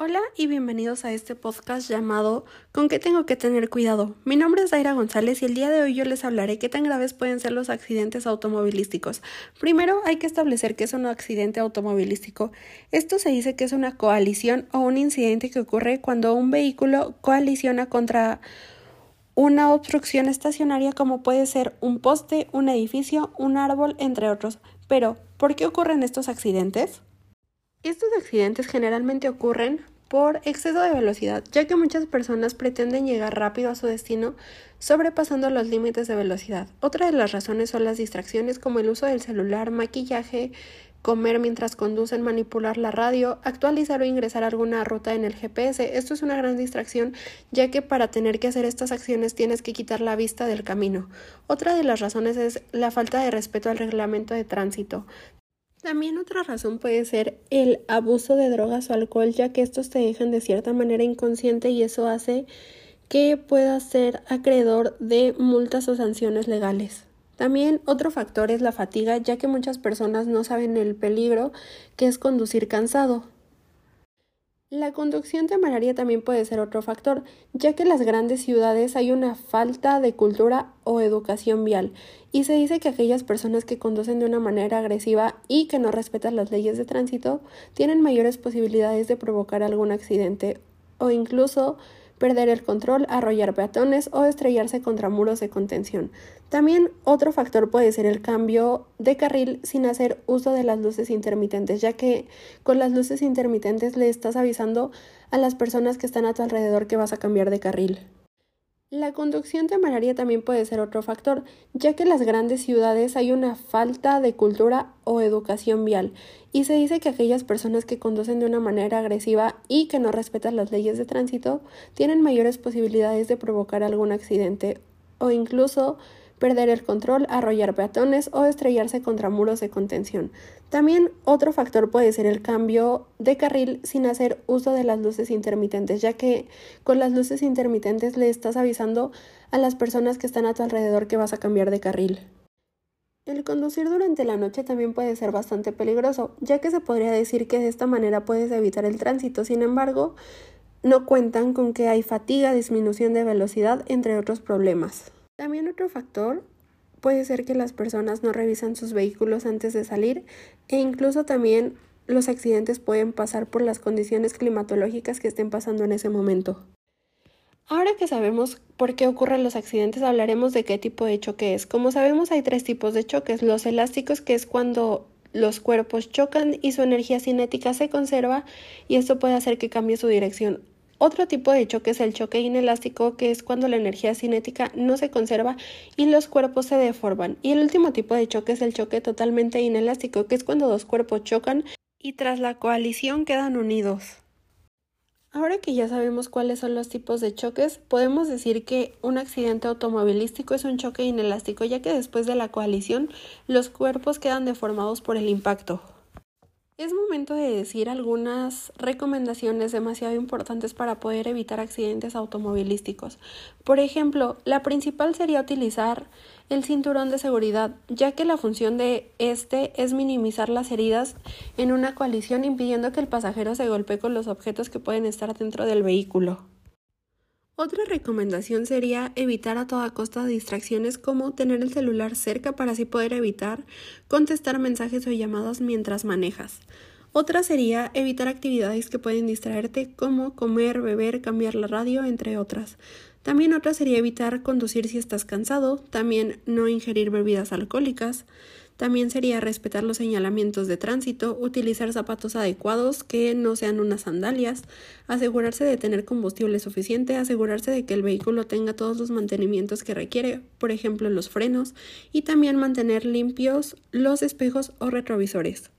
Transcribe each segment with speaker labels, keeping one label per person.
Speaker 1: Hola y bienvenidos a este podcast llamado ¿Con qué tengo que tener cuidado? Mi nombre es Daira González y el día de hoy yo les hablaré qué tan graves pueden ser los accidentes automovilísticos. Primero hay que establecer qué es un accidente automovilístico. Esto se dice que es una coalición o un incidente que ocurre cuando un vehículo coaliciona contra una obstrucción estacionaria como puede ser un poste, un edificio, un árbol, entre otros. Pero, ¿por qué ocurren estos accidentes? Estos accidentes generalmente ocurren por exceso de velocidad, ya que muchas personas pretenden llegar rápido a su destino sobrepasando los límites de velocidad. Otra de las razones son las distracciones como el uso del celular, maquillaje, comer mientras conducen, manipular la radio, actualizar o ingresar alguna ruta en el GPS. Esto es una gran distracción, ya que para tener que hacer estas acciones tienes que quitar la vista del camino. Otra de las razones es la falta de respeto al reglamento de tránsito. También otra razón puede ser el abuso de drogas o alcohol, ya que estos te dejan de cierta manera inconsciente y eso hace que puedas ser acreedor de multas o sanciones legales. También otro factor es la fatiga, ya que muchas personas no saben el peligro que es conducir cansado. La conducción temeraria también puede ser otro factor, ya que en las grandes ciudades hay una falta de cultura o educación vial, y se dice que aquellas personas que conducen de una manera agresiva y que no respetan las leyes de tránsito tienen mayores posibilidades de provocar algún accidente o incluso perder el control, arrollar peatones o estrellarse contra muros de contención. También otro factor puede ser el cambio de carril sin hacer uso de las luces intermitentes, ya que con las luces intermitentes le estás avisando a las personas que están a tu alrededor que vas a cambiar de carril. La conducción temeraria también puede ser otro factor, ya que en las grandes ciudades hay una falta de cultura o educación vial, y se dice que aquellas personas que conducen de una manera agresiva y que no respetan las leyes de tránsito tienen mayores posibilidades de provocar algún accidente o incluso perder el control, arrollar peatones o estrellarse contra muros de contención. También otro factor puede ser el cambio de carril sin hacer uso de las luces intermitentes, ya que con las luces intermitentes le estás avisando a las personas que están a tu alrededor que vas a cambiar de carril. El conducir durante la noche también puede ser bastante peligroso, ya que se podría decir que de esta manera puedes evitar el tránsito. Sin embargo, no cuentan con que hay fatiga, disminución de velocidad, entre otros problemas. También otro factor puede ser que las personas no revisan sus vehículos antes de salir e incluso también los accidentes pueden pasar por las condiciones climatológicas que estén pasando en ese momento. Ahora que sabemos por qué ocurren los accidentes, hablaremos de qué tipo de choque es. Como sabemos, hay tres tipos de choques. Los elásticos, que es cuando los cuerpos chocan y su energía cinética se conserva y esto puede hacer que cambie su dirección. Otro tipo de choque es el choque inelástico, que es cuando la energía cinética no se conserva y los cuerpos se deforman. Y el último tipo de choque es el choque totalmente inelástico, que es cuando dos cuerpos chocan y tras la coalición quedan unidos. Ahora que ya sabemos cuáles son los tipos de choques, podemos decir que un accidente automovilístico es un choque inelástico, ya que después de la coalición los cuerpos quedan deformados por el impacto. Es momento de decir algunas recomendaciones demasiado importantes para poder evitar accidentes automovilísticos. Por ejemplo, la principal sería utilizar el cinturón de seguridad, ya que la función de este es minimizar las heridas en una colisión impidiendo que el pasajero se golpee con los objetos que pueden estar dentro del vehículo. Otra recomendación sería evitar a toda costa distracciones como tener el celular cerca para así poder evitar contestar mensajes o llamadas mientras manejas. Otra sería evitar actividades que pueden distraerte como comer, beber, cambiar la radio, entre otras. También otra sería evitar conducir si estás cansado, también no ingerir bebidas alcohólicas, también sería respetar los señalamientos de tránsito, utilizar zapatos adecuados que no sean unas sandalias, asegurarse de tener combustible suficiente, asegurarse de que el vehículo tenga todos los mantenimientos que requiere, por ejemplo los frenos, y también mantener limpios los espejos o retrovisores.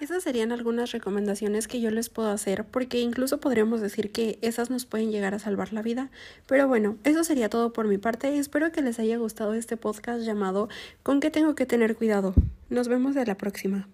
Speaker 1: Esas serían algunas recomendaciones que yo les puedo hacer porque incluso podríamos decir que esas nos pueden llegar a salvar la vida. Pero bueno, eso sería todo por mi parte. Espero que les haya gustado este podcast llamado ¿Con qué tengo que tener cuidado? Nos vemos de la próxima.